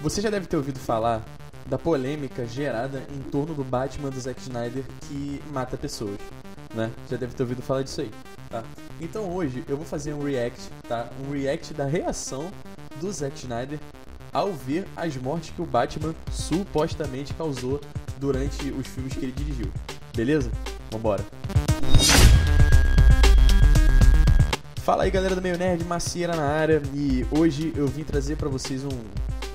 Você já deve ter ouvido falar da polêmica gerada em torno do Batman do Zack Snyder que mata pessoas, né? Já deve ter ouvido falar disso aí, tá? Então hoje eu vou fazer um react, tá? Um react da reação do Zack Snyder ao ver as mortes que o Batman supostamente causou durante os filmes que ele dirigiu. Beleza? Vambora. Fala aí galera do Meio Nerd, Macieira na área e hoje eu vim trazer para vocês um,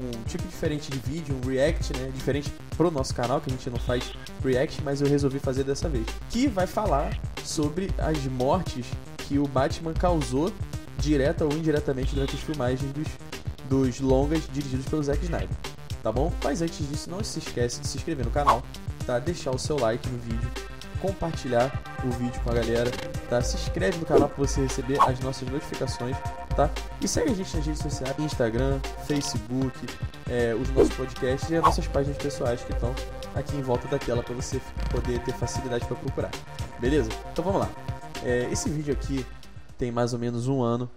um tipo diferente de vídeo, um react, né? Diferente pro nosso canal, que a gente não faz react, mas eu resolvi fazer dessa vez. Que vai falar sobre as mortes que o Batman causou, direta ou indiretamente, durante as filmagens dos, dos longas dirigidos pelo Zack Snyder. Tá bom? Mas antes disso, não se esquece de se inscrever no canal, tá? Deixar o seu like no vídeo compartilhar o vídeo com a galera, tá? Se inscreve no canal para você receber as nossas notificações, tá? E segue a gente nas redes sociais, Instagram, Facebook, é, os nossos podcasts e as nossas páginas pessoais que estão aqui em volta da tela para você poder ter facilidade para procurar. Beleza? Então vamos lá. É, esse vídeo aqui tem mais ou menos um ano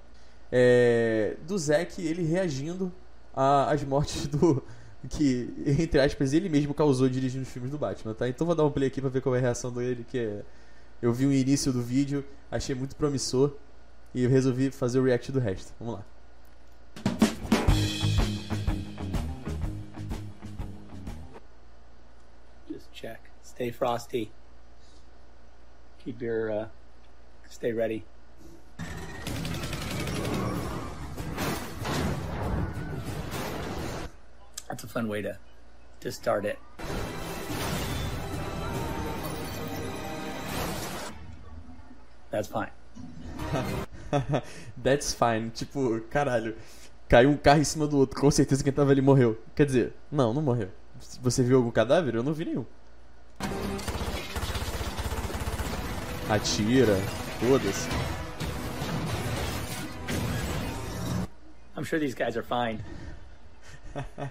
é, do Zack ele reagindo às mortes do que, entre aspas, ele mesmo causou dirigindo os filmes do Batman, tá? Então vou dar um play aqui pra ver qual é a reação dele, que é... Eu vi o início do vídeo, achei muito promissor e eu resolvi fazer o react do resto. Vamos lá. Just check. Stay frosty. Keep your uh, stay ready. That's a fun way to to start it. That's fine. That's fine. Tipo, caralho. Caiu um carro em cima do outro. Com certeza quem tava ali morreu. Quer dizer, não, não morreu. Você viu algum cadáver? Eu não vi nenhum. Atira. Foda-se. I'm sure these guys are fine.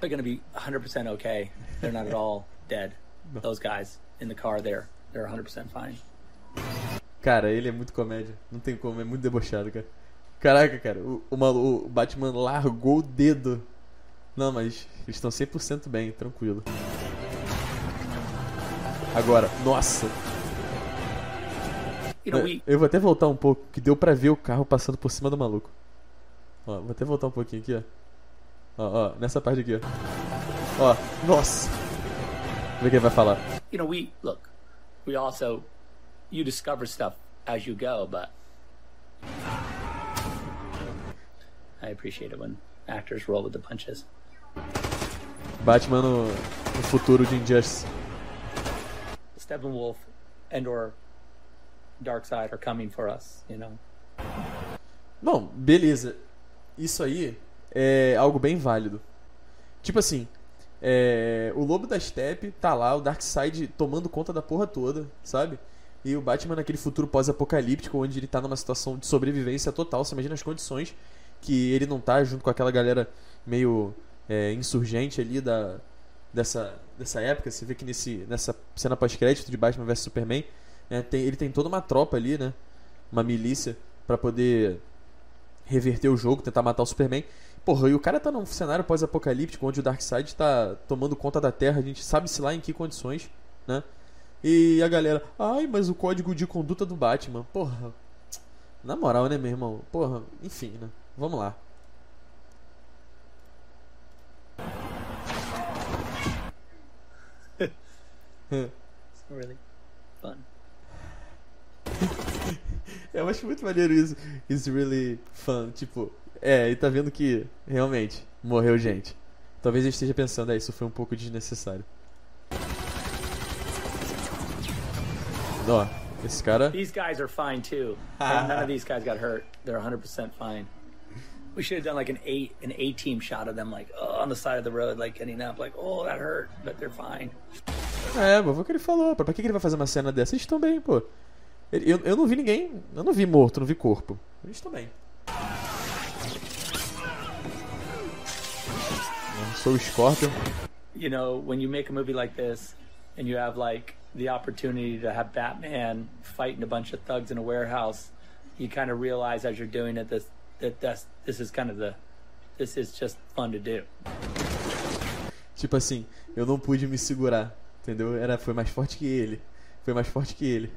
They're going to be 100% okay. They're not at all dead. Those guys in the car there, they're 100% fine. Cara, ele é muito comédia. Não tem como, é muito debochado, cara. Caraca, cara, o, o, malu- o Batman largou o dedo. Não, mas eles estão 100% bem, tranquilo. Agora, nossa. Know, we Eu vou até voltar um pouco, que deu pra ver o carro passando por cima do maluco. Ó, vou até voltar um pouquinho aqui, ó. Ó, ó, nessa parte aqui, ó. Ó, nossa. Vamos ver o que ele vai falar. you know, we look, we also you discover stuff as you go, but I appreciate it when actors roll with the punches. Batman no, no futuro de Injustice. Steppenwolf and or Darkseid are coming for us, you know. Bom, beleza. Isso aí é algo bem válido. Tipo assim, é, o Lobo da Steppe tá lá, o Darkseid tomando conta da porra toda, sabe? E o Batman naquele futuro pós-apocalíptico, onde ele tá numa situação de sobrevivência total. Você imagina as condições que ele não tá junto com aquela galera meio é, insurgente ali da, dessa, dessa época. Você vê que nesse, nessa cena pós-crédito de Batman vs Superman, né, tem- ele tem toda uma tropa ali, né? Uma milícia pra poder reverter o jogo, tentar matar o Superman. Porra, e o cara tá num cenário pós-apocalíptico onde o Darkseid tá tomando conta da Terra, a gente sabe-se lá em que condições, né? E a galera, ai, mas o código de conduta do Batman, porra. Na moral, né, meu irmão? Porra, enfim, né? Vamos lá. Really fun. Eu acho muito maneiro isso. It's really fun. Tipo, é, e tá vendo que realmente morreu gente. Talvez eu esteja pensando, é, isso foi um pouco desnecessário. Ó, esse cara. These guys are fine too. And none of these guys got hurt. They're 100% fine. We should have done like an eight an A team shot of them like oh, on the side of the road like getting up like oh that hurt but they're fine. É, mas foi o que ele falou. Pra que ele vai fazer uma cena dessa? Eles estão bem, pô. Eu, eu não vi ninguém. Eu não vi morto, não vi corpo. Eles estão bem. Eu sou o Scorpion. you know, when you make a movie like this and you have like the opportunity to have Batman fighting a bunch of thugs in a warehouse, you kind of realize as you're doing it this that that's, this is kind of the This is just fun to do. Tipo assim, eu não pude me segurar, entendeu? Era, foi mais forte que ele. Foi mais forte que ele.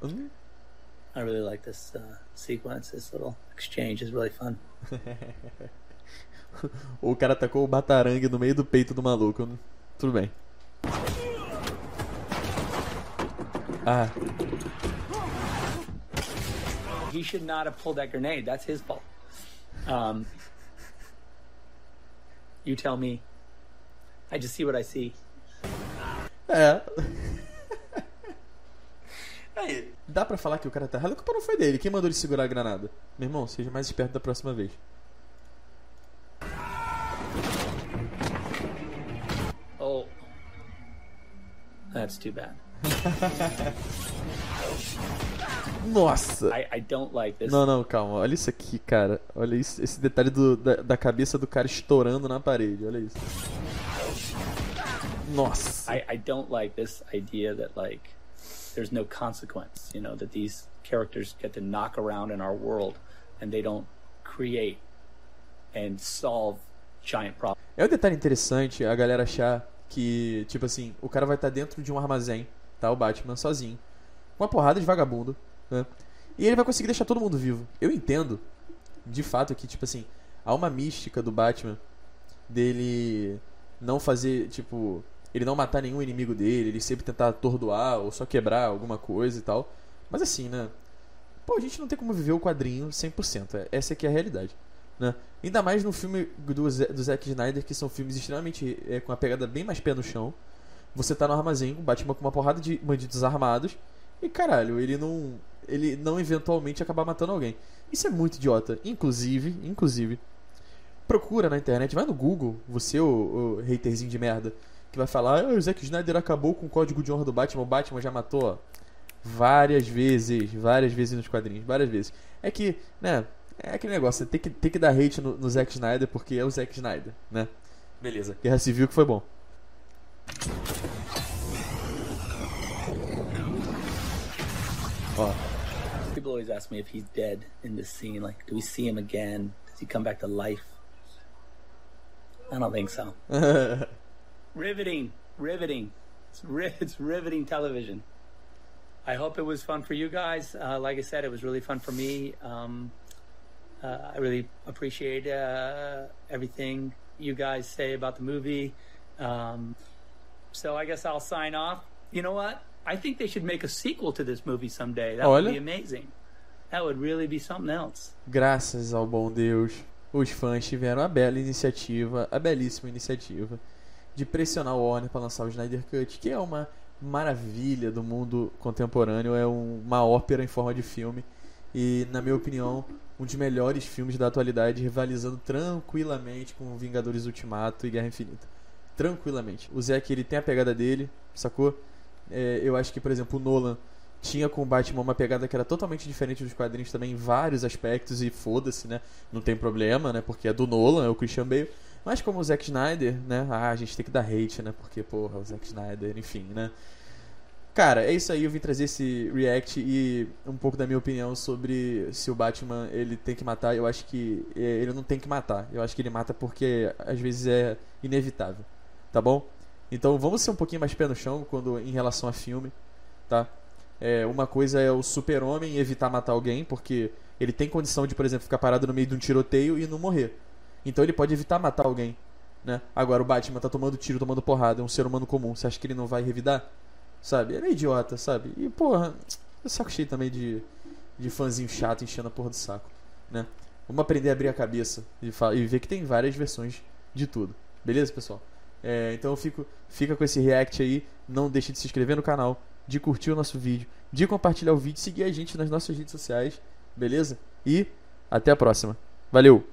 Hum? I really like this uh, sequence. This little exchange is really fun. o cara tacou o batarangue no meio do peito do maluco. Tudo bem. Ah. He should not have pulled that grenade. That's his fault. Um, you tell me. I just see what I see. É. Aí, dá pra falar que o cara tá errado? A culpa não foi dele. Quem mandou ele segurar a granada? Meu irmão, seja mais esperto da próxima vez. That's too bad. Nossa! I, I don't like this. Não, não, calma. Olha isso aqui, cara. Olha isso, esse detalhe do, da, da cabeça do cara estourando na parede. Olha isso. Nossa! I, I don't like this idea that, like, there's no consequence, you know, that these characters get to knock around in our world and they don't create and solve giant problems. É um detalhe interessante a galera achar que, tipo assim, o cara vai estar dentro de um armazém, tá? O Batman sozinho, uma porrada de vagabundo, né? E ele vai conseguir deixar todo mundo vivo. Eu entendo, de fato, que, tipo assim, há uma mística do Batman dele não fazer, tipo, ele não matar nenhum inimigo dele, ele sempre tentar atordoar ou só quebrar alguma coisa e tal. Mas assim, né? Pô, a gente não tem como viver o quadrinho 100%. É, essa aqui é a realidade. Né? Ainda mais no filme do, do Zack Snyder, que são filmes extremamente é, com a pegada bem mais pé no chão. Você tá no armazém, bate uma, com uma porrada de bandidos armados e caralho, ele não ele não eventualmente acabar matando alguém. Isso é muito idiota. Inclusive, inclusive, procura na internet, vai no Google, você o, o haterzinho de merda, que vai falar, ah, o Zack Snyder acabou com o código de honra do Batman, o Batman já matou ó, várias vezes, várias vezes nos quadrinhos, várias vezes. É que, né, é aquele negócio, tem que, tem que dar hate no, no Zack Snyder porque é o Zack Snyder, né? Beleza, Guerra Civil que foi bom. Ó. People always ask me if he's dead in this scene. Like, do we see him again? Does he come back to life? I don't think so. riveting, riveting. It's, ri- it's riveting television. I hope it was fun for you guys. Uh, like I said, it was really fun for me. Um, uh, I really appreciate uh, everything you guys say about the movie. Um, so I guess I'll sign off. You know what? I think they should make a sequel to this movie someday. That would Olha. be amazing. That would really be something else. Graças ao bom Deus, os fãs tiveram a bela iniciativa, a belíssima iniciativa de pressionar o Warner para lançar o Snyder Cut, que é uma maravilha do mundo contemporâneo, é um- uma ópera em forma de filme e, na minha opinião, um dos melhores filmes da atualidade, rivalizando tranquilamente com Vingadores Ultimato e Guerra Infinita. Tranquilamente. O Zack, ele tem a pegada dele, sacou? É, eu acho que, por exemplo, o Nolan tinha com o Batman uma pegada que era totalmente diferente dos quadrinhos também em vários aspectos e foda-se, né? Não tem problema, né? Porque é do Nolan, é o Christian Bale. Mas como o Zack Snyder, né? Ah, a gente tem que dar hate, né? Porque, porra, o Zack Snyder, enfim, né? Cara, é isso aí, eu vim trazer esse react e um pouco da minha opinião sobre se o Batman ele tem que matar. Eu acho que é, ele não tem que matar. Eu acho que ele mata porque às vezes é inevitável, tá bom? Então vamos ser um pouquinho mais pé no chão quando em relação a filme, tá? É, uma coisa é o super-homem evitar matar alguém, porque ele tem condição de, por exemplo, ficar parado no meio de um tiroteio e não morrer. Então ele pode evitar matar alguém, né? Agora o Batman tá tomando tiro, tomando porrada, é um ser humano comum. Você acha que ele não vai revidar? Sabe? É idiota, sabe? E, porra, eu saco cheio também de, de fãzinho chato enchendo a porra do saco, né? Vamos aprender a abrir a cabeça e, e ver que tem várias versões de tudo. Beleza, pessoal? É, então eu fico, fica com esse react aí. Não deixe de se inscrever no canal, de curtir o nosso vídeo, de compartilhar o vídeo, seguir a gente nas nossas redes sociais, beleza? E até a próxima. Valeu!